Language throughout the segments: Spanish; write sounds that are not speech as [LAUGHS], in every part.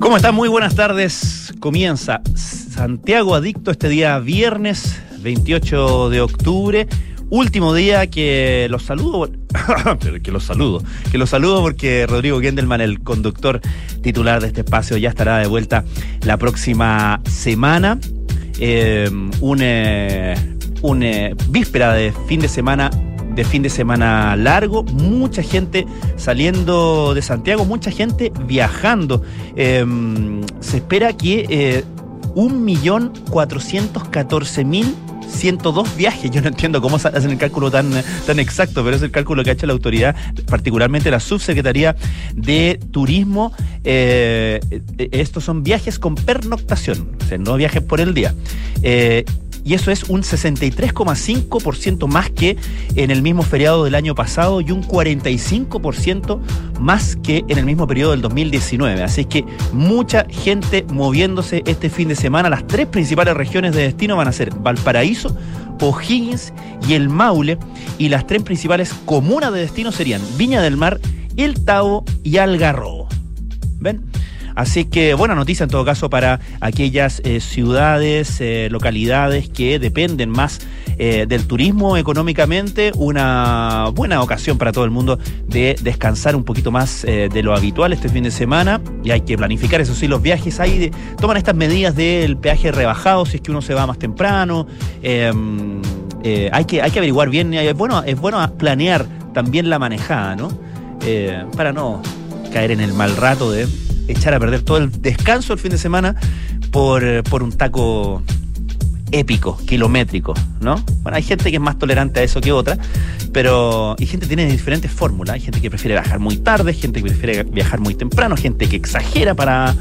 ¿Cómo están? Muy buenas tardes. Comienza Santiago Adicto este día viernes 28 de octubre. Último día que los saludo, [COUGHS] que los saludo, que los saludo porque Rodrigo Gendelman, el conductor titular de este espacio, ya estará de vuelta la próxima semana. Eh, una, una víspera de fin de semana de fin de semana largo, mucha gente saliendo de Santiago, mucha gente viajando. Em, se espera que eh, 1.414.000 102 viajes. Yo no entiendo cómo hacen el cálculo tan, tan exacto, pero es el cálculo que ha hecho la autoridad, particularmente la subsecretaría de Turismo. Eh, eh, estos son viajes con pernoctación, o sea, no viajes por el día. Eh, y eso es un 63,5% más que en el mismo feriado del año pasado y un 45% más que en el mismo periodo del 2019. Así que mucha gente moviéndose este fin de semana. Las tres principales regiones de destino van a ser Valparaíso, O'Higgins y el Maule. Y las tres principales comunas de destino serían Viña del Mar, El Tao y Algarrobo. ¿Ven? Así que buena noticia en todo caso para aquellas eh, ciudades, eh, localidades que dependen más eh, del turismo económicamente, una buena ocasión para todo el mundo de descansar un poquito más de lo habitual este fin de semana. Y hay que planificar eso sí los viajes ahí toman estas medidas del peaje rebajado si es que uno se va más temprano. Em, hay que hay que averiguar bien es bueno es bueno planear también la manejada no para no caer en el mal rato de echar a perder todo el descanso el fin de semana por, por un taco épico, kilométrico, ¿no? Bueno, hay gente que es más tolerante a eso que otra, pero y gente tiene diferentes fórmulas. Hay gente que prefiere viajar muy tarde, gente que prefiere viajar muy temprano, gente que exagera para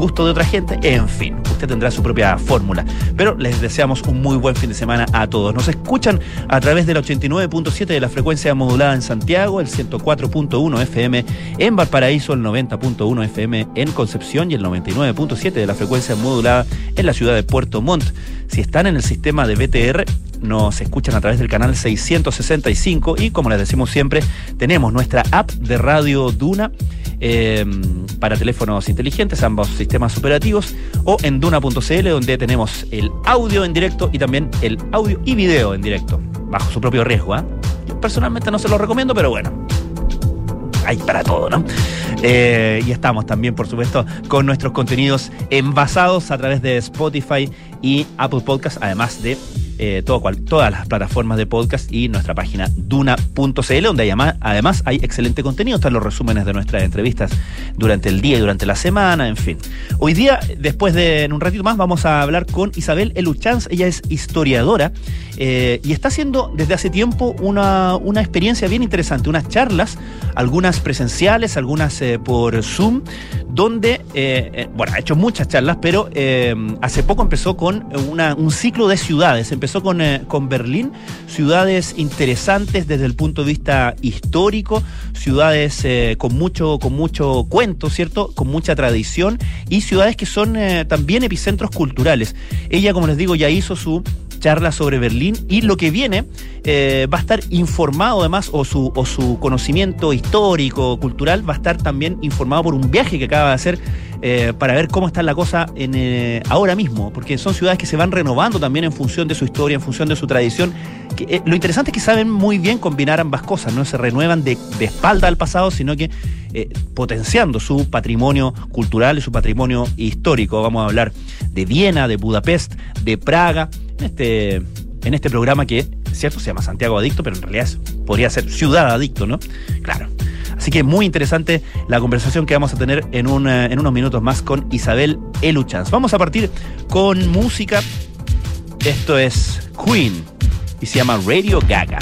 gusto de otra gente, en fin, usted tendrá su propia fórmula. Pero les deseamos un muy buen fin de semana a todos. Nos escuchan a través del 89.7 de la frecuencia modulada en Santiago, el 104.1 FM en Valparaíso, el 90.1 FM en Concepción y el 99.7 de la frecuencia modulada en la ciudad de Puerto Montt. Si están en el sistema de BTR, nos escuchan a través del canal 665 y como les decimos siempre, tenemos nuestra app de Radio Duna eh, para teléfonos inteligentes, ambos sistemas operativos, o en duna.cl donde tenemos el audio en directo y también el audio y video en directo, bajo su propio riesgo. ¿eh? Yo personalmente no se lo recomiendo, pero bueno, hay para todo, ¿no? Eh, y estamos también, por supuesto, con nuestros contenidos envasados a través de Spotify y Apple Podcast, además de eh, todas las plataformas de podcast y nuestra página duna.cl, donde además hay excelente contenido. Están los resúmenes de nuestras entrevistas durante el día y durante la semana, en fin. Hoy día, después de en un ratito más, vamos a hablar con Isabel Eluchanz. Ella es historiadora eh, y está haciendo desde hace tiempo una, una, experiencia bien interesante, unas charlas, algunas presenciales, algunas eh, por Zoom, donde, bueno, ha hecho muchas charlas, pero hace poco empezó con una, un ciclo de ciudades. Empezó con, eh, con Berlín, ciudades interesantes desde el punto de vista histórico, ciudades eh, con, mucho, con mucho cuento, ¿cierto? Con mucha tradición y ciudades que son eh, también epicentros culturales. Ella, como les digo, ya hizo su charla sobre Berlín y lo que viene eh, va a estar informado además o su, o su conocimiento histórico, cultural va a estar también informado por un viaje que acaba de hacer eh, para ver cómo está la cosa en, eh, ahora mismo, porque son ciudades que se van renovando también en función de su historia, en función de su tradición. Lo interesante es que saben muy bien combinar ambas cosas, no se renuevan de, de espalda al pasado, sino que potenciando su patrimonio cultural y su patrimonio histórico. Vamos a hablar de Viena, de Budapest, de Praga, este, en este programa que, cierto, se llama Santiago Adicto, pero en realidad es, podría ser Ciudad Adicto, ¿no? Claro. Así que muy interesante la conversación que vamos a tener en, un, en unos minutos más con Isabel Eluchans. Vamos a partir con música. Esto es Queen y se llama Radio Gaga.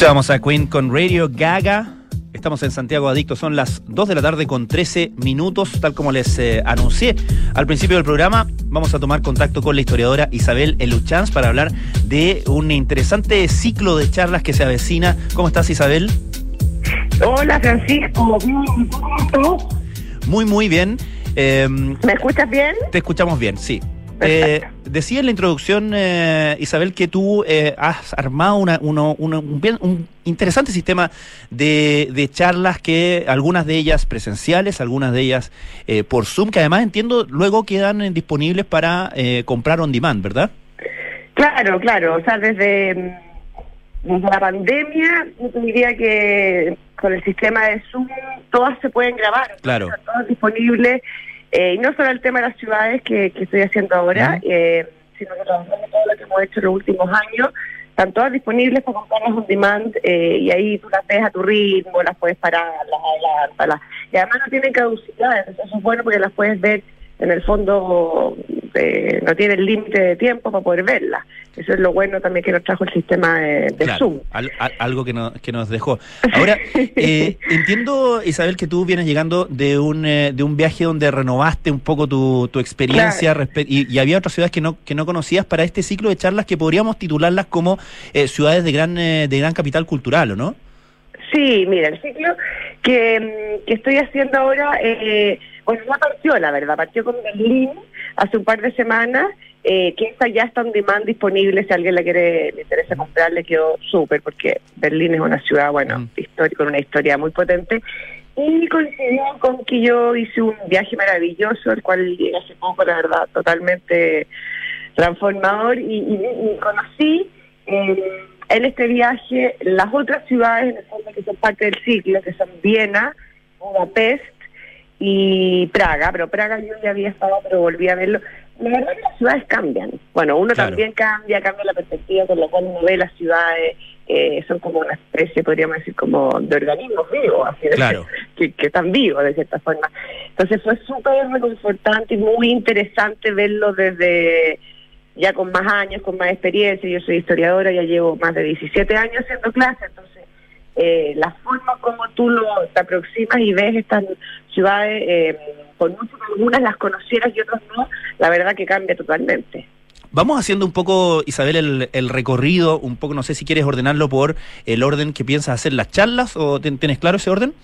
Escuchábamos a Queen con Radio Gaga. Estamos en Santiago Adicto, son las 2 de la tarde con 13 minutos, tal como les eh, anuncié al principio del programa. Vamos a tomar contacto con la historiadora Isabel Eluchans para hablar de un interesante ciclo de charlas que se avecina. ¿Cómo estás, Isabel? Hola, Francisco. Muy, muy bien. Em, ¿Me escuchas bien? Te escuchamos bien, sí. Eh, [LAUGHS] decía en la introducción, eh, Isabel, que tú eh, has armado una, un, interesante sistema de, charlas que algunas de ellas presenciales, algunas de ellas eh, por Zoom, que además entiendo luego quedan disponibles para comprar on demand, ¿verdad? Claro, claro. O sea, desde, la pandemia, diría que con el sistema de Zoom todas se pueden grabar. Claro. todas disponibles eh, y no solo el tema de las ciudades que, estoy haciendo ahora, eh, sino que todo lo que hemos hecho en los últimos años. Están todas disponibles para comprarlas on demand eh, y ahí tú las ves a tu ritmo, las puedes parar, las adelantas. Y además no tienen caducidad, entonces eso es bueno porque las puedes ver en el fondo eh, no tiene el límite de tiempo para poder verla. Eso es lo bueno también que nos trajo el sistema de, Zoom. algo que, que nos dejó. Ahora, [LAUGHS] eh, entiendo, Isabel, que tú vienes llegando de un, eh, de un viaje donde renovaste un poco tu, tu experiencia y, y, había otras ciudades que no, que no conocías para este ciclo de charlas que podríamos titularlas como ciudades de gran, de gran capital cultural, ¿o no? Sí, mira, el ciclo que, mm, que estoy haciendo ahora... Eh, bueno, ya partió, la verdad, partió con Berlín hace un par de semanas, eh, que esta ya está en demand disponible, si alguien la quiere, le interesa comprar, le quedó súper, porque Berlín es una ciudad, bueno, histórica, con una historia muy potente. Y coincidió con que yo hice un viaje maravilloso, el cual llegué hace poco, la verdad, totalmente transformador, y, conocí eh, en este viaje las otras ciudades, en el que son parte del ciclo, que son Viena, Budapest y Praga, pero Praga yo ya había estado, pero volví a verlo. La verdad es que las ciudades cambian. Bueno, uno también cambia, cambia la perspectiva, con lo cual uno ve las ciudades, eh, son como una especie, podríamos decir, como de organismos vivos, así claro. [LAUGHS] que, que están vivos de cierta forma. Entonces fue súper reconfortante y muy interesante verlo desde ya con más años, con más experiencia. Yo soy historiadora, ya llevo más de 17 años haciendo clases, entonces eh, la forma como tú lo, te aproximas y ves estas ciudades, eh, por mucho que algunas las conocieras y otras no, la verdad que cambia totalmente. Vamos haciendo un poco, Isabel, el, el, recorrido, un poco, no sé si quieres ordenarlo por el orden que piensas hacer las charlas o tienes claro ese orden.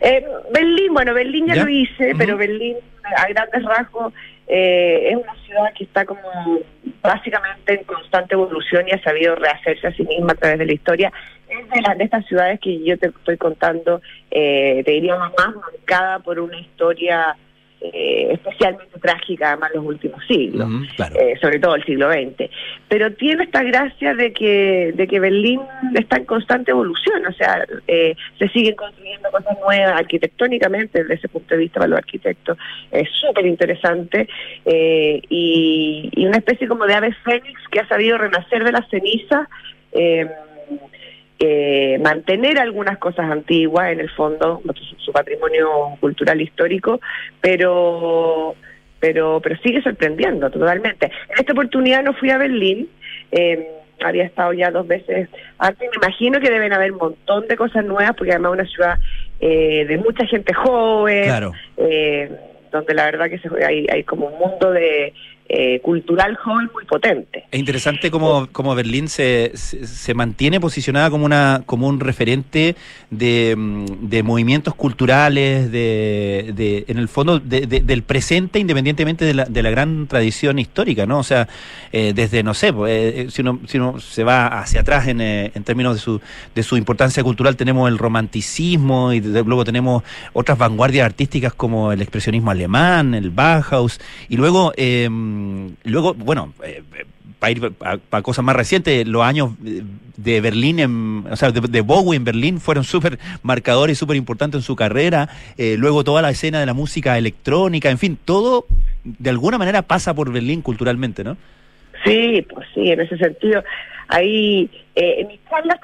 Eh, Berlín, bueno, Berlín ya, lo hice, pero Berlín a grandes rasgos eh, es una ciudad que está como básicamente en constante evolución y ha sabido rehacerse a sí misma a través de la historia. Es de, las de estas ciudades que yo te estoy contando, eh, te diría más marcada por una historia eh, especialmente trágica además los últimos siglos, eh, sobre todo el siglo XX. Pero tiene esta gracia de que, de que Berlín está en constante evolución, o sea, eh, se siguen construyendo cosas nuevas arquitectónicamente desde ese punto de vista para los arquitectos. Es súper interesante y, y, una especie como de ave fénix que ha sabido renacer de las cenizas. Eh, mantener algunas cosas antiguas, en el fondo, su, patrimonio cultural histórico, pero, pero, pero sigue sorprendiendo totalmente. En esta oportunidad no fui a Berlín, eh, había estado ya dos veces antes, me imagino que deben haber un montón de cosas nuevas, porque además es una ciudad eh, de mucha gente joven, eh, donde la verdad que se, hay, hay como un mundo de eh, cultural joven muy potente. Es interesante cómo, cómo Berlín se, se, mantiene posicionada como una como un referente de, mm, de movimientos culturales, de, de en el fondo del presente, independientemente de la, de la gran tradición histórica, ¿no? O sea, eh, desde, no sé, pues, eh, si, uno, si uno se va hacia atrás en, en términos de su, de su importancia cultural, tenemos el romanticismo y luego tenemos otras vanguardias artísticas como el expresionismo alemán, el Bauhaus, y luego... Eh, luego, bueno, eh, para ir para cosas más recientes, los años de Berlín, en, o sea, de, Bowie en Berlín fueron súper marcadores y súper importantes en su carrera. Eh, luego toda la escena de la música electrónica, en fin, todo de alguna manera pasa por Berlín culturalmente, ¿no? Sí, pues sí, en ese sentido. Ahí, eh, en mis charlas,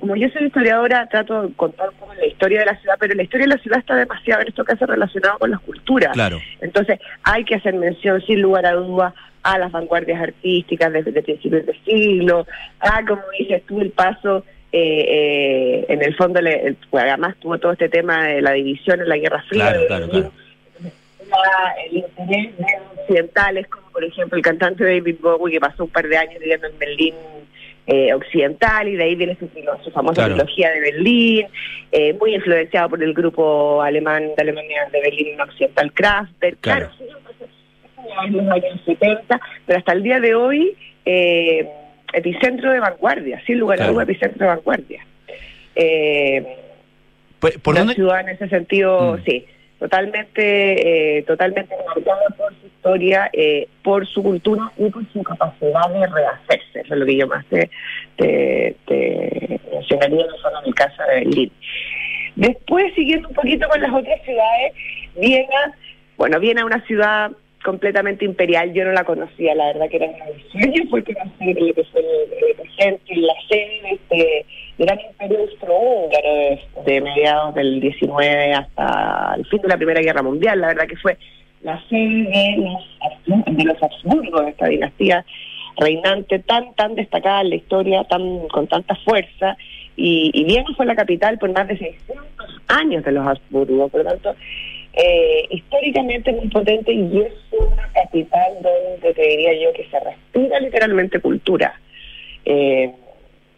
como yo soy historiadora, trato de contar un poco la historia de la ciudad, pero la historia de la ciudad está demasiado en esto que hace relacionado con las culturas. Claro. Entonces, hay que hacer mención, sin lugar a dudas, a las vanguardias artísticas desde, principios del siglo, a, como dices tú, el paso eh, eh, en el fondo, el, pues, además tuvo todo este tema de la división en la Guerra Fría. Claro, claro, claro. el interés de occidentales, como por ejemplo el cantante David Bowie, que pasó un par de años viviendo en Berlín eh, occidental, y de ahí viene su, su famosa trilogía de Berlín, eh, muy influenciado por el grupo alemán de Alemania de Berlín Occidental Kraftwerk. Claro, sí, en los años 70, pero hasta el día de hoy, eh, epicentro de vanguardia, sin lugar a dudas, epicentro de vanguardia. Eh, pues, ¿Por, una ciudad en ese sentido, mm. sí totalmente, eh, totalmente marcada por su historia, eh, por su cultura y por su capacidad de rehacerse. Eso es lo que yo más te, te, te mencionaría en mi casa de Berlín. Después, siguiendo un poquito con las otras ciudades, Viena, bueno, Viena una ciudad completamente imperial, yo no la conocía, la verdad que era una sueño que lo que el presente, la sede de este gran imperio austrohúngaro de, mediados del 19 hasta el fin de la Primera Guerra Mundial, la verdad que fue la sede de los, Habsburgos, de esta dinastía reinante tan tan destacada en la historia, tan con tanta fuerza, y, y Viena fue la capital por más de 600 años de los Habsburgos, por lo tanto, eh, históricamente muy potente y es una capital donde te diría yo que se respira literalmente cultura. Eh,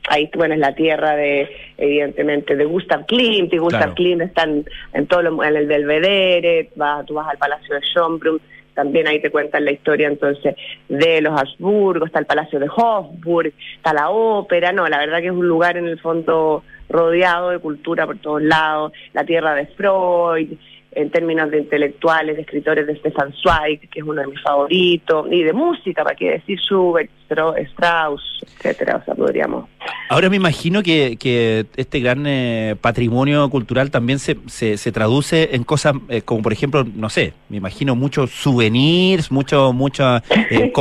ahí bueno es la tierra de evidentemente de Gustav Klimt y Gustav Klimt están en todo lo, en el Belvedere va, tú vas al Palacio de Schönbrunn también ahí te cuentan la historia entonces de los Habsburgo está el Palacio de Hofburg está la ópera no la verdad que es un lugar en el fondo rodeado de cultura por todos lados la tierra de Freud en términos de intelectuales, de escritores de Stefan Zweig, que es uno de mis favoritos, y de música, para qué decir Schubert, Strauss, etcétera, o sea, podríamos... Ahora me imagino que, que este gran eh, patrimonio cultural también se, se, traduce en cosas eh, como, por ejemplo, no sé, me imagino muchos souvenirs, mucho, muchas [LAUGHS] eh,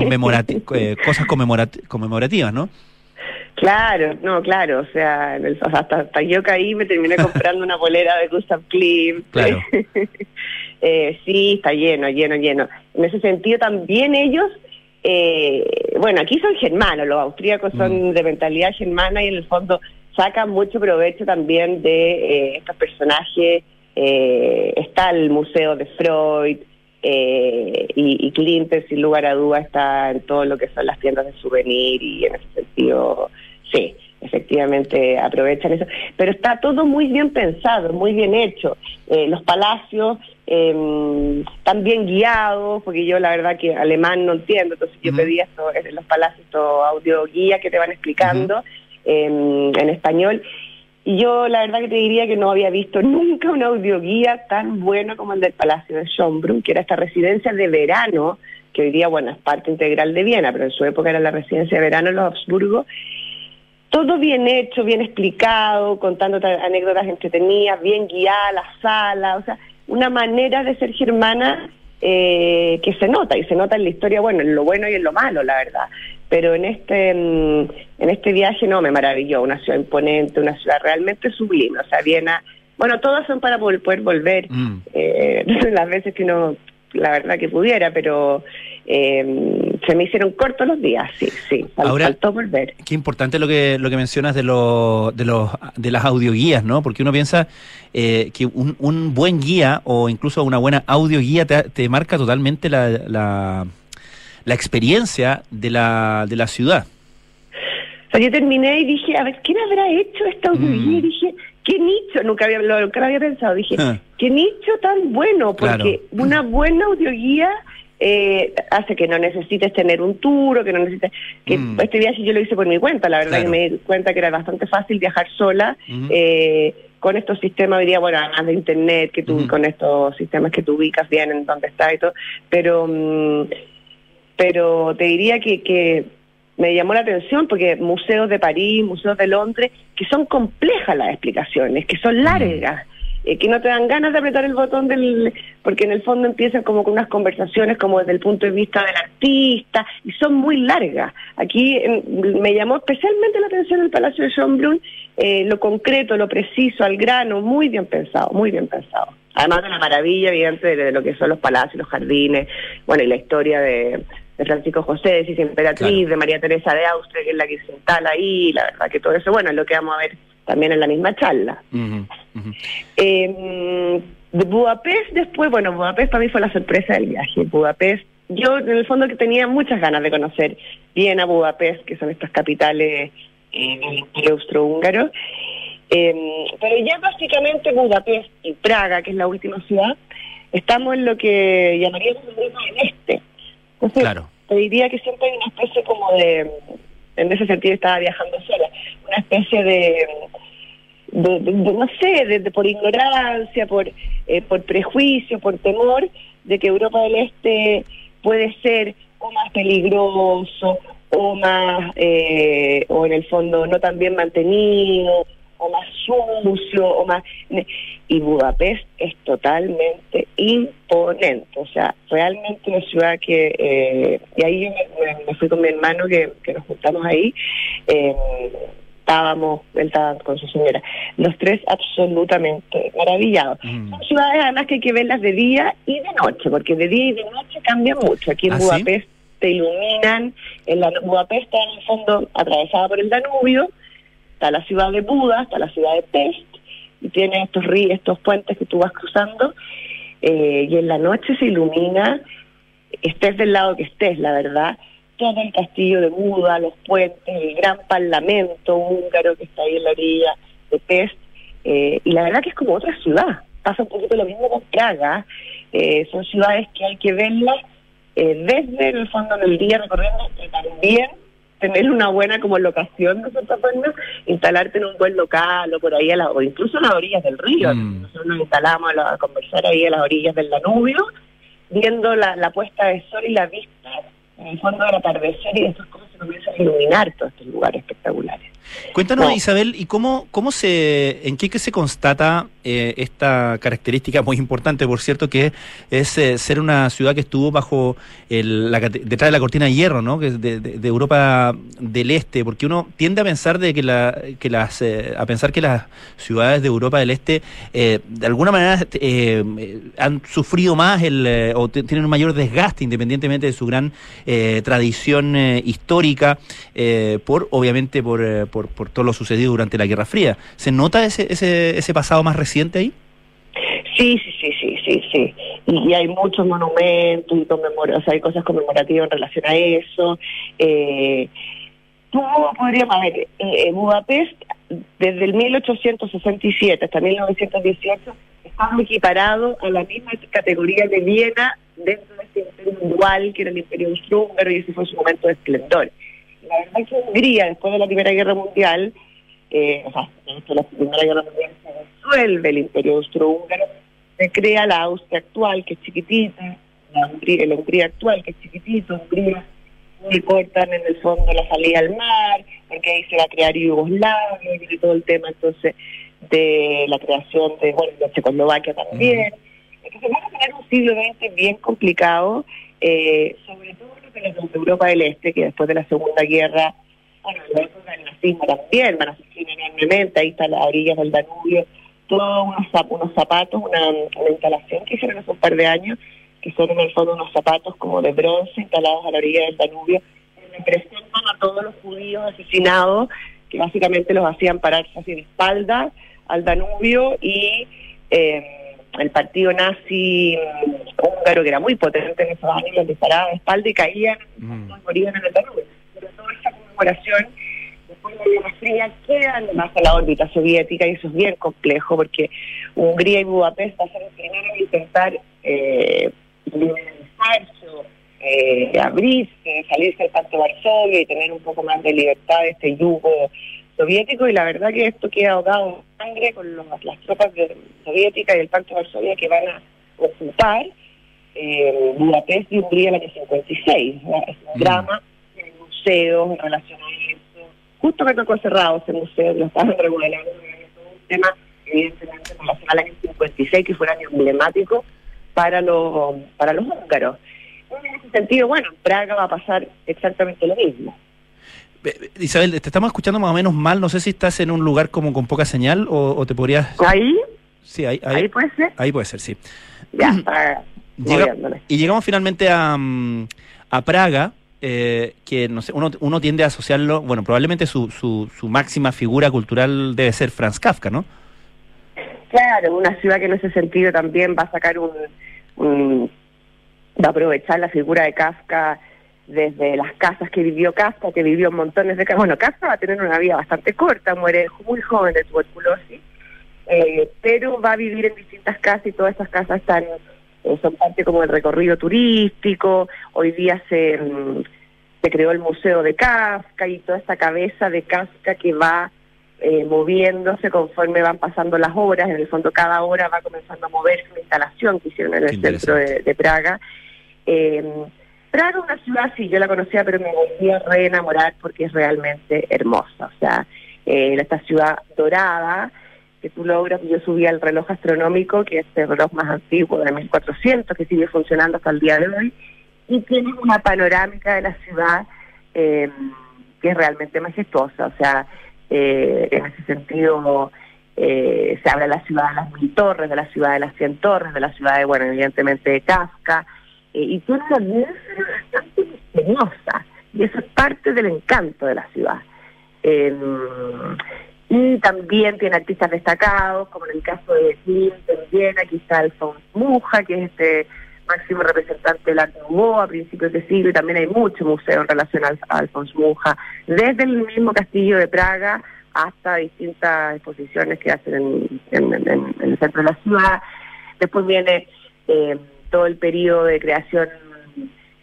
cosas conmemorativas, ¿no? Claro, no, claro, o sea, hasta, hasta yo caí me terminé [LAUGHS] comprando una bolera de Gustav Klimt. Claro. [LAUGHS] eh, sí, está lleno, lleno, lleno. En ese sentido también ellos, eh, bueno, aquí son germanos, los austríacos son mm. de mentalidad germana y en el fondo sacan mucho provecho también de eh, estos personajes. Eh, está el Museo de Freud, eh, y, y sin lugar a duda, está en todo lo que son las tiendas de souvenir y en ese sentido, sí, efectivamente aprovechan eso. Pero está todo muy bien pensado, muy bien hecho. Eh, los palacios eh, están bien guiados, porque yo la verdad que alemán no entiendo, entonces yo pedí esto en los palacios, estos audio guía que te van explicando em, en español. Y yo la verdad que te diría que no había visto [LAUGHS] nunca un audioguía tan bueno como el del Palacio de Schönbrunn, que era esta residencia de verano, que hoy día, bueno, es parte integral de Viena, pero en su época era la residencia de verano en los Habsburgo. Todo bien hecho, bien explicado, contando anécdotas entretenidas, bien guiada la sala, o sea, una manera de ser germana eh, que se nota, y se nota en la historia, bueno, en lo bueno y en lo malo, la verdad pero en este mm, en este viaje no me maravilló, una ciudad imponente, una ciudad realmente sublime, o sea, Viena, bueno, todas son para poder volver, mm. eh, [LAUGHS] las veces que no, la verdad que pudiera, pero eh, se me hicieron cortos los días, sí, sí, Ahora, faltó volver. Qué importante lo que lo que mencionas de los de los de las audioguías, ¿no? Porque uno piensa eh, que un, un buen guía o incluso una buena audioguía te, te marca totalmente la la experiencia de la, de la ciudad. O sea, yo terminé y dije, a ver, ¿quién habrá hecho esta audioguía? Y mm. dije, ¿qué nicho? Nunca había, lo, había pensado. Dije, ah. ¿qué nicho tan bueno? Porque una buena audioguía eh, hace que no necesites tener un tour que no necesites... que mm. Este viaje yo lo hice por mi cuenta, la verdad que me di cuenta que era bastante fácil viajar sola. eh, con estos sistemas, diría, bueno, además de internet, que tú, con estos sistemas que tú ubicas bien en dónde está y todo, pero... Mm, pero te diría que, que me llamó la atención porque museos de París, museos de Londres, que son complejas las explicaciones, que son largas, eh, que no te dan ganas de apretar el botón del... porque en el fondo empiezan como con unas conversaciones como desde el punto de vista del artista, y son muy largas. Aquí me llamó especialmente la atención el Palacio de Schönbrunn, eh, lo concreto, lo preciso, al grano, muy bien pensado, muy bien pensado. Además de la maravilla evidente de lo que son los palacios, los jardines, bueno, y la historia de de Francisco José, de Cis Emperatriz, de María Teresa de Austria, que es la que se instala ahí, la verdad que todo eso, bueno, es lo que vamos a ver también en la misma charla. De Budapest después, bueno, Budapest para mí fue la sorpresa del viaje. Budapest, yo en el fondo que tenía muchas ganas de conocer Viena, Budapest, que son estas capitales eh, del Imperio Austrohúngaro. Em, pero ya básicamente Budapest y Praga, que es la última ciudad, estamos en lo que llamaríamos Europa del Este claro. te diría que siempre hay una especie como de, en ese sentido estaba viajando sola, una especie de, de, no sé, de, por ignorancia, por, eh, por prejuicio, por temor, de que Europa del Este puede ser o más peligroso o más, eh, o en el fondo no tan bien mantenido, o más sucio, o más... Y Budapest es totalmente imponente, o sea, realmente una ciudad que... Eh, y ahí yo me, fui con mi hermano que, que nos juntamos ahí, eh, estábamos, él estaba con su señora, los tres absolutamente maravillados. Mm. Son ciudades además que hay que verlas de día y de noche, porque de día y de noche cambian mucho. Aquí en ¿Ah, Budapest te iluminan, en la Budapest está en el fondo atravesada por el Danubio, está la ciudad de Buda, está la ciudad de Pest, y tiene estos ríos, estos puentes que tú vas cruzando, eh, y en la noche se ilumina, estés del lado que estés, la verdad, todo el castillo de Buda, los puentes, el gran parlamento húngaro que está ahí en la orilla de Pest, eh, y la verdad que es como otra ciudad. Pasa un poquito lo mismo con Praga, eh, son ciudades que hay que verlas desde el fondo del día recorriendo también tener una buena como locación de Santa instalarte en un buen local o por ahí, a la, o incluso a las orillas del río. Mm. Nosotros nos instalamos a, conversar ahí a las orillas del Danubio, viendo la, la puesta de sol y la vista en el fondo del atardecer y después cómo se comienza a iluminar todos estos lugares espectaculares. Cuéntanos, Isabel, ¿y cómo, cómo se, en qué que se constata eh, esta característica muy importante, por cierto, que es eh, ser una ciudad que estuvo bajo el, detrás de la cortina de hierro, ¿no? Que de, de, Europa del Este, porque uno tiende a pensar de que, la, que las, eh, a pensar que las ciudades de Europa del Este, de alguna manera, han sufrido más el, o tienen un mayor desgaste, independientemente de su gran tradición histórica, por, obviamente, por por, todo lo sucedido durante la Guerra Fría. ¿Se nota ese, ese, ese pasado más reciente ahí? Sí, sí, sí, sí, sí, sí. Y, hay muchos monumentos y o sea, hay cosas conmemorativas en relación a eso. Eh, tú podríamos ver, eh, Budapest desde el 1867 hasta 1918 estaba equiparado a la misma categoría de Viena dentro de este imperio dual que era el imperio austrohúngaro y ese fue su momento de esplendor la verdad es que Hungría, después de la Primera Guerra Mundial, eh, o sea, después de la Primera Guerra Mundial se disuelve el Imperio Austrohúngaro, se crea la Austria actual, que es chiquitita, la Hungría, la Hungría actual, que es chiquitita, Hungría, y cortan en el fondo la salida al mar, porque ahí se va a crear Yugoslavia, y todo el tema entonces de la creación de, bueno, de Checoslovaquia también. Entonces vamos a tener un siglo XX bien complicado, eh, sobre todo de Europa del Este, que después de la Segunda Guerra, bueno, época del nazismo también, van a enormemente, ahí está las orillas del Danubio, todos unos, unos zapatos, una, instalación que hicieron hace un par de años, que son en el fondo unos zapatos como de bronce instalados a la orilla del Danubio, que representan a todos los judíos asesinados, que básicamente los hacían pararse así de espalda al Danubio y... Eh, el partido nazi húngaro, que era muy potente en esos años, les disparaba de espalda y caían, mm. morían en el Danubio. Pero toda esa conmemoración, después de la Guerra Fría, quedan más a la órbita soviética y eso es bien complejo porque Hungría y Budapest va a ser en intentar eh, eh, abrirse, salirse del Pacto Varsovia y tener un poco más de libertad de este yugo soviético y la verdad que esto queda ahogado en sangre con las tropas soviéticas y el Pacto de Varsovia que van a ocupar eh, Budapest y Hungría en el año 56. Es un mm. drama en museos en relación a eso. Justo me tocó cerrado ese museo, lo estaban regulando, un tema evidentemente en relación al año 56 que fue un año emblemático para los, para los húngaros. En ese sentido, bueno, en Praga va a pasar exactamente lo mismo. Isabel, te estamos escuchando más o menos mal. No sé si estás en un lugar como con poca señal o, te podrías. ¿Ahí? Sí, ahí, ahí. puede ser? Ahí puede ser, sí. Ya, [CLEARS THROAT] y llegamos finalmente a, mm, a Praga. Eh, que no sé, uno, uno tiende a asociarlo, bueno, probablemente su, su, su máxima figura cultural debe ser Franz Kafka, ¿no? Claro, una ciudad que en ese sentido también va a sacar un, un va a aprovechar la figura de Kafka desde las casas que vivió Kafka, que vivió montones de casas. Bueno, Kafka va a tener una vida bastante corta, muere muy joven de tuberculosis, eh, pero va a vivir en distintas casas y todas esas casas están eh, son parte como del recorrido turístico. Hoy día se, mm, se creó el Museo de Kafka y toda esta cabeza de Kafka que va eh, moviéndose conforme van pasando las horas. En el fondo, cada hora va comenzando a moverse una instalación que hicieron en el centro de, de Praga. Eh, Praga, una ciudad, sí, yo la conocía, pero me volví a reenamorar porque es realmente hermosa. O sea, eh, esta ciudad dorada, que tú logras, yo subí al reloj astronómico, que es el reloj más antiguo de 1400, que sigue funcionando hasta el día de hoy, y tiene una panorámica de la ciudad eh, que es realmente majestuosa. O sea, eh, en ese sentido, eh, se habla de la ciudad de las mil torres, de la ciudad de las cien torres, de la ciudad de, bueno, evidentemente de Kafka, eh, y tiene una atmósfera bastante misteriosa, y eso es parte del encanto de la ciudad. Em, y también tiene artistas destacados, como en el caso de Klimt también aquí está Alphonse Muja, que es este máximo representante del arte nouveau a principios de siglo, y también hay mucho museo en relación a, Alphonse Muja, desde el mismo castillo de Praga hasta distintas exposiciones que hacen en, el centro de la ciudad. Después viene... Eh, todo el periodo de creación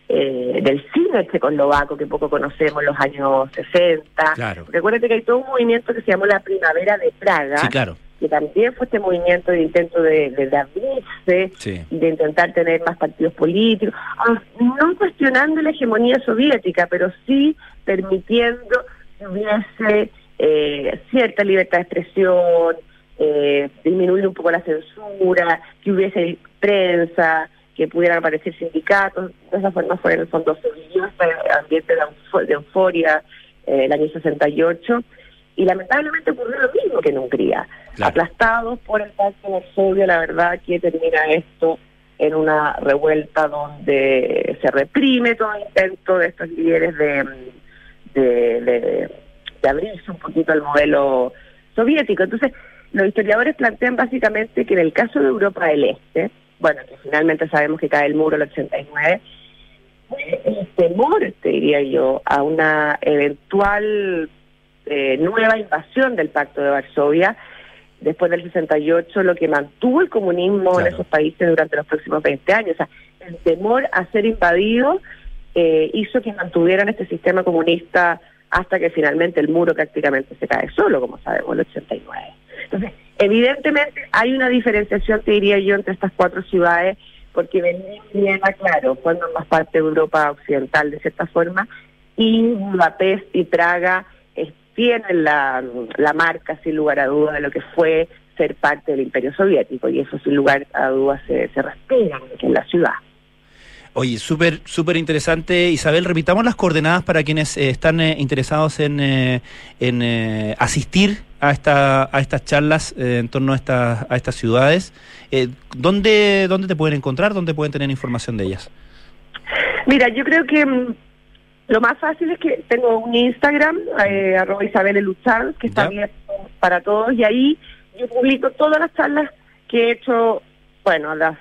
eh, del cine checoslovaco que poco conocemos los años 60. Claro. Recuérdate que hay todo un movimiento que se llamó la Primavera de Praga. Sí, claro. Que también fue este movimiento de intento de, de, abrirse, de intentar tener más partidos políticos, ah, no cuestionando la hegemonía soviética, pero sí permitiendo que hubiese eh, cierta libertad de expresión, eh, disminuir un poco la censura, que hubiese prensa, que pudieran aparecer sindicatos. De esa forma fue en el fondo se vivió este ambiente de, euforia eh, el año 68 y lamentablemente ocurrió lo mismo que en Hungría. Aplastados por el pacto de Varsovia, la verdad que termina esto en una revuelta donde se reprime todo intento de estos líderes de, de, de, de abrirse un poquito al modelo soviético. Entonces, los historiadores plantean básicamente que en el caso de Europa del Este, bueno, que finalmente sabemos que cae el muro el 89, el temor, te diría yo, a una eventual eh, nueva invasión del Pacto de Varsovia después del 68, lo que mantuvo el comunismo en esos países durante los próximos 20 años. O sea, el temor a ser invadido eh, hizo que mantuvieran este sistema comunista hasta que finalmente el muro prácticamente se cae solo, como sabemos, el 89. Entonces, evidentemente hay una diferenciación, te diría yo, entre estas cuatro ciudades, porque Berlín lleva, claro, cuando más parte de Europa Occidental de cierta forma, y Budapest y Praga tienen la, la marca, sin lugar a duda, de lo que fue ser parte del Imperio Soviético, y eso sin lugar a dudas se, se respira en la ciudad. Oye, súper súper interesante. Isabel, repitamos las coordenadas para quienes eh, están eh, interesados en, eh, en asistir a, esta, a estas charlas en torno a, esta, a estas ciudades. ¿dónde, ¿Dónde te pueden encontrar? ¿Dónde pueden tener información de ellas? Mira, yo creo que mm, lo más fácil es que tengo un Instagram, arroba Isabel Luchan, que está abierto para todos, y ahí yo publico todas las charlas que he hecho, bueno, las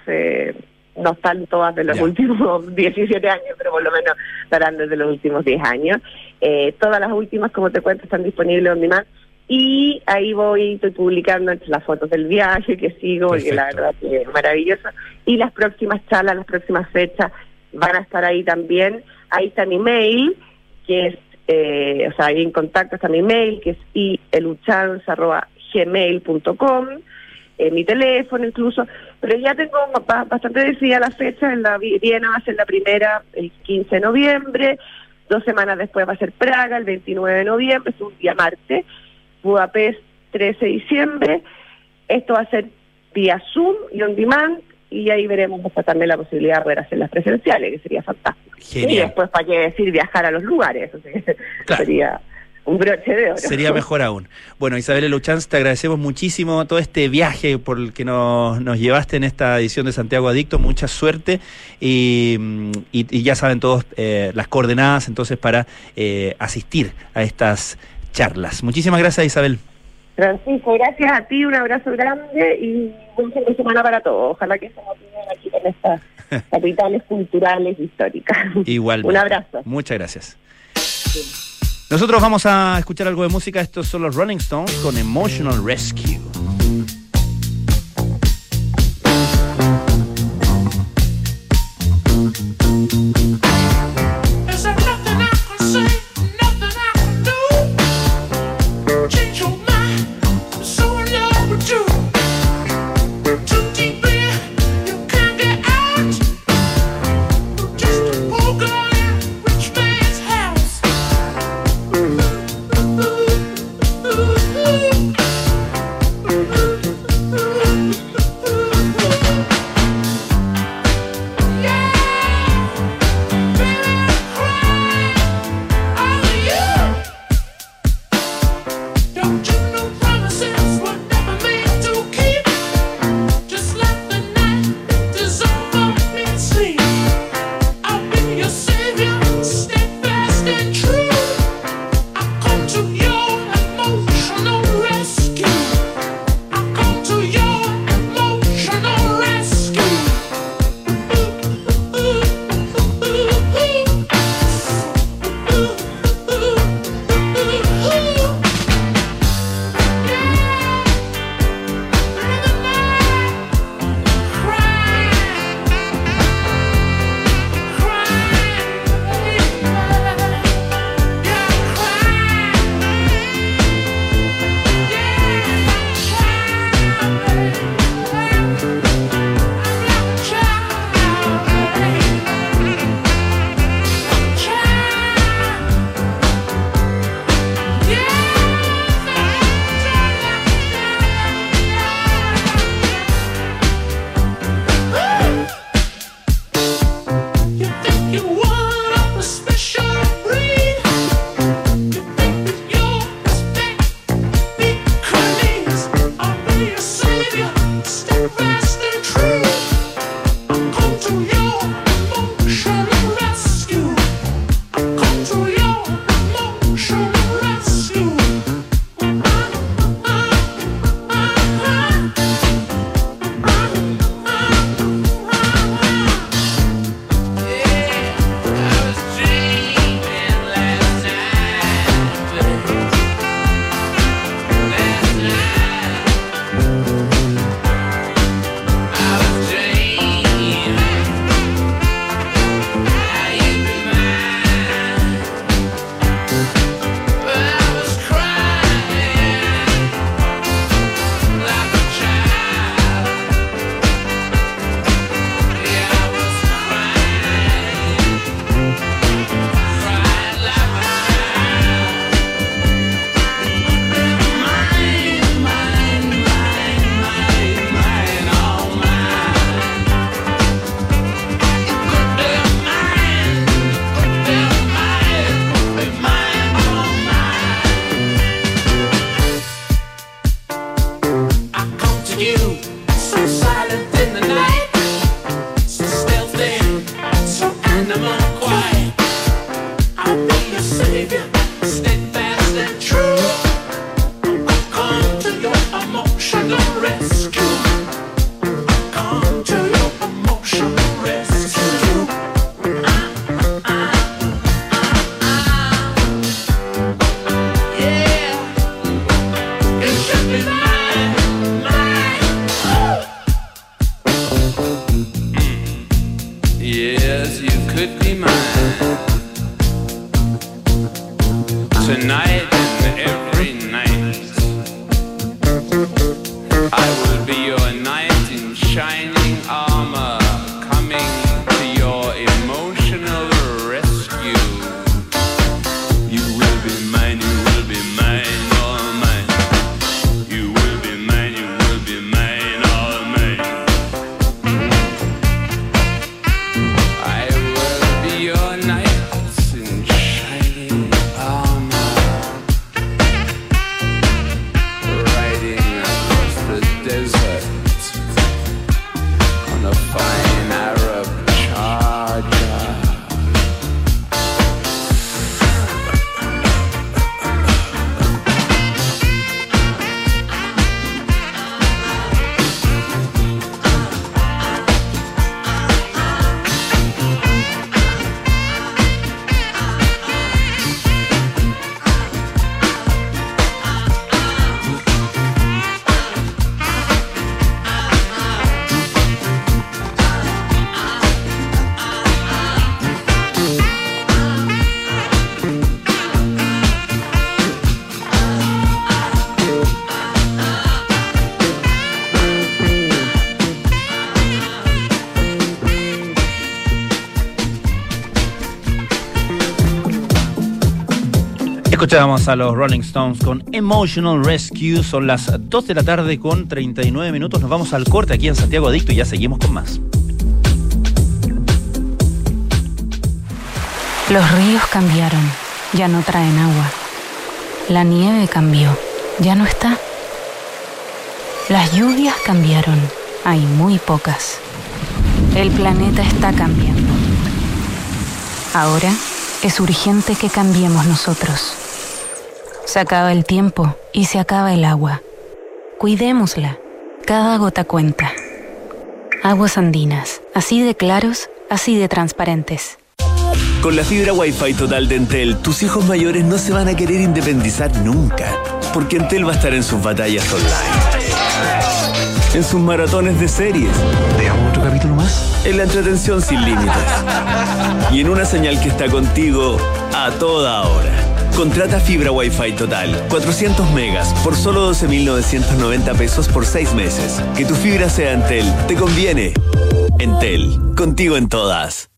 no están todas de los últimos [LAUGHS] 17 años, pero por lo menos estarán desde los últimos 10 años. Eh, todas las últimas, como te cuento, están disponibles en demand. Y ahí voy, estoy publicando las fotos del viaje que sigo, y la verdad que es maravilloso. Y las próximas charlas, las próximas fechas van a estar ahí también. Ahí está mi mail, que es, eh, o sea, ahí en contacto está mi mail, que es ieluchanza.gmail.com en eh, mi teléfono incluso, pero ya tengo bastante decidida la fecha, en la Viena va a ser la primera el 15 de noviembre, dos semanas después va a ser Praga el 29 de noviembre, es un día martes, Budapest 13 de diciembre, esto va a ser vía Zoom y on demand, y ahí veremos también la posibilidad de poder hacer las presenciales, que sería fantástico. Y después, para qué decir, viajar a los lugares, [LAUGHS] sería un broche de oro. Sería mejor aún. Bueno, Isabel Luchanz, te agradecemos muchísimo todo este viaje por el que nos, nos llevaste en esta edición de Santiago Adicto. Mucha suerte y, y, ya saben todos eh, las coordenadas entonces para eh, asistir a estas charlas. Muchísimas gracias, Isabel. Francisco, gracias a ti, un abrazo grande y buen fin de semana para todos. Ojalá que se motiven aquí con estas [LAUGHS] capitales culturales históricas. Igual. un abrazo. Muchas gracias. Nosotros vamos a escuchar algo de música. Estos son los Rolling Stones con Emotional Rescue. Escuchamos a los Rolling Stones con Emotional Rescue. Son las 2 de la tarde con 39 minutos. Nos vamos al corte aquí en Santiago Adicto y ya seguimos con más. Los ríos cambiaron, ya no traen agua. La nieve cambió, ya no está. Las lluvias cambiaron, hay muy pocas. El planeta está cambiando. Ahora es urgente que cambiemos nosotros. Se acaba el tiempo y se acaba el agua. Cuidémosla. Cada gota cuenta. Aguas andinas, así de claros, así de transparentes. Con la fibra Wi-Fi total de Entel, tus hijos mayores no se van a querer independizar nunca, porque Entel va a estar en sus batallas online, en sus maratones de series. ¿Veamos otro capítulo más? En la entretención sin límites. Y en una señal que está contigo a toda hora. Contrata fibra Wi-Fi total, 400 megas, por solo 12.990 pesos por 6 meses. Que tu fibra sea Entel, te conviene. Entel, contigo en todas.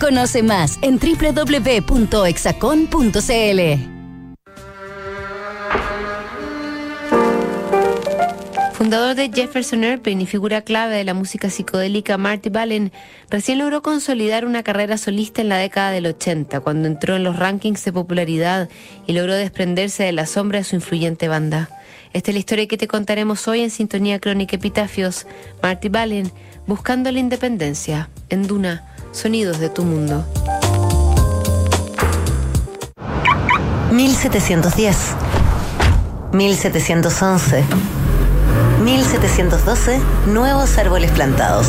Conoce más en www.exacon.cl. Fundador de Jefferson Airplane y figura clave de la música psicodélica, Marty Ballen recién logró consolidar una carrera solista en la década del 80, cuando entró en los rankings de popularidad y logró desprenderse de la sombra de su influyente banda. Esta es la historia que te contaremos hoy en Sintonía Crónica Epitafios. Marty Ballen, buscando la independencia, en Duna Sonidos de tu mundo. 1710. 1711. 1712. Nuevos árboles plantados.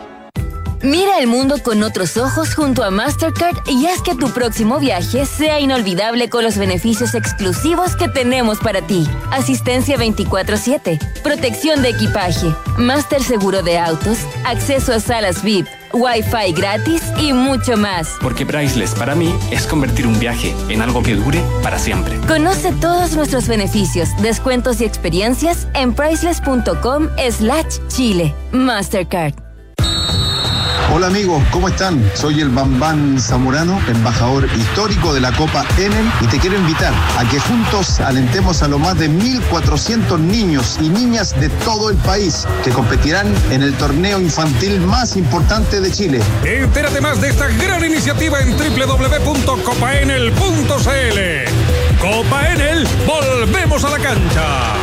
Mira el mundo con otros ojos junto a Mastercard y haz que tu próximo viaje sea inolvidable con los beneficios exclusivos que tenemos para ti. Asistencia 24/7, protección de equipaje, Master Seguro de Autos, acceso a salas VIP, Wi-Fi gratis y mucho más. Porque Priceless para mí es convertir un viaje en algo que dure para siempre. Conoce todos nuestros beneficios, descuentos y experiencias en priceless.com slash Chile. Mastercard. Hola amigos, ¿cómo están? Soy el Bambán Zamorano, embajador histórico de la Copa Enel y te quiero invitar a que juntos alentemos a los más de 1.400 niños y niñas de todo el país que competirán en el torneo infantil más importante de Chile. Entérate más de esta gran iniciativa en www.copaenel.cl. Copa Enel, volvemos a la cancha.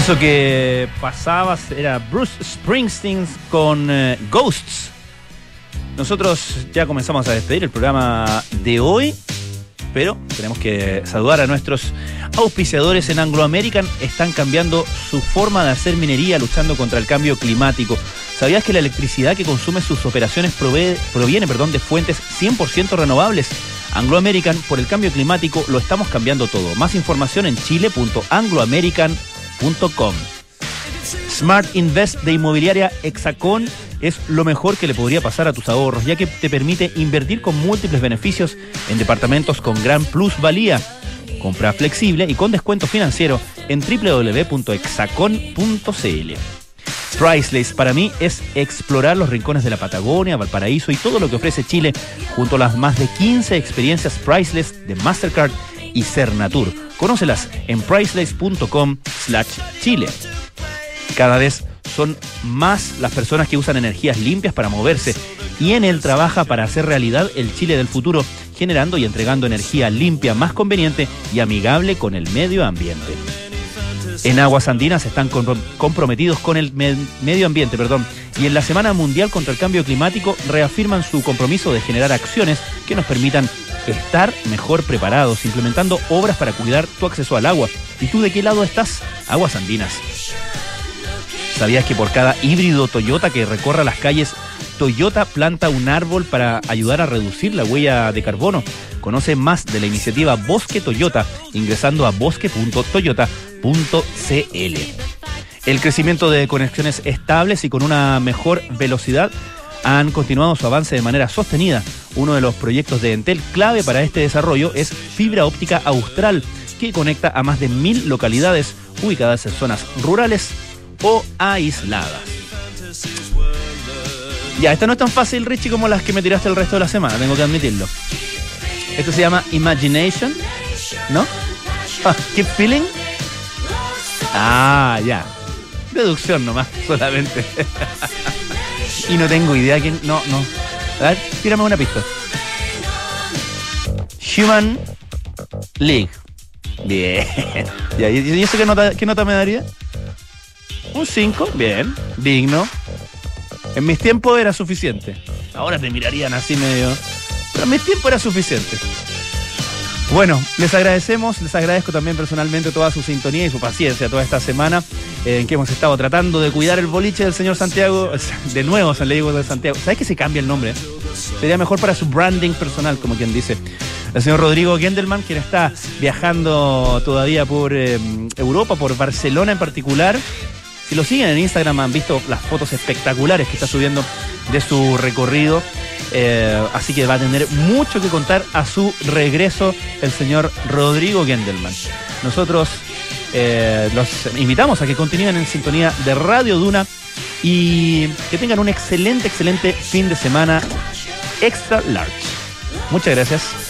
Eso que pasaba era Bruce Springsteen con eh, Ghosts. Nosotros ya comenzamos a despedir el programa de hoy, pero tenemos que saludar a nuestros auspiciadores en Anglo American. Están cambiando su forma de hacer minería luchando contra el cambio climático. ¿Sabías que la electricidad que consume sus operaciones proviene perdón, de fuentes 100% renovables? Anglo American, por el cambio climático, lo estamos cambiando todo. Más información en chile.angloamerican.com. Smart Invest de Inmobiliaria Hexacón es lo mejor que le podría pasar a tus ahorros, ya que te permite invertir con múltiples beneficios en departamentos con gran plusvalía. Compra flexible y con descuento financiero en www.hexacon.cl. Priceless para mí es explorar los rincones de la Patagonia, Valparaíso y todo lo que ofrece Chile junto a las más de 15 experiencias Priceless de Mastercard y Cernatur. Conócelas en priceless.com slash Chile. Cada vez son más las personas que usan energías limpias para moverse y en él trabaja para hacer realidad el Chile del futuro, generando y entregando energía limpia, más conveniente y amigable con el medio ambiente. En Aguas Andinas están compro- comprometidos con el me- medio ambiente, perdón, y en la Semana Mundial contra el Cambio Climático reafirman su compromiso de generar acciones que nos permitan estar mejor preparados, implementando obras para cuidar tu acceso al agua. ¿Y tú de qué lado estás? Aguas Andinas. ¿Sabías que por cada híbrido Toyota que recorra las calles, Toyota planta un árbol para ayudar a reducir la huella de carbono? Conoce más de la iniciativa Bosque Toyota ingresando a bosque.toyota.cl. El crecimiento de conexiones estables y con una mejor velocidad han continuado su avance de manera sostenida. Uno de los proyectos de Entel clave para este desarrollo es fibra óptica austral, que conecta a más de mil localidades ubicadas en zonas rurales o aisladas. Ya, esta no es tan fácil, Richie, como las que me tiraste el resto de la semana, tengo que admitirlo. Esto se llama Imagination, ¿no? Ah, Keep Feeling. Ah, ya. Deducción nomás, solamente. [LAUGHS] y no tengo idea quién. No, no. A ver, tírame una pista. Human League. Bien. Ya, [LAUGHS] ¿Y y eso qué nota, qué nota me daría? Un 5. Bien. Digno. En mis tiempos era suficiente. Ahora te mirarían así medio. Pero en mis tiempos era suficiente. Bueno, les agradecemos, les agradezco también personalmente toda su sintonía y su paciencia toda esta semana eh, en que hemos estado tratando de cuidar el boliche del señor Santiago, [LAUGHS] de nuevo San Diego de Santiago. ¿Sabes que se cambia el nombre? Sería mejor para su branding personal, como quien dice. El señor Rodrigo Gendelman, quien está viajando todavía por eh, Europa, por Barcelona en particular, Si lo siguen en Instagram han visto las fotos espectaculares que está subiendo de su recorrido. Eh, así que va a tener mucho que contar a su regreso el señor Rodrigo Gendelman. Nosotros eh, los invitamos a que continúen en sintonía de Radio Duna y que tengan un excelente, excelente fin de semana extra large. Muchas gracias.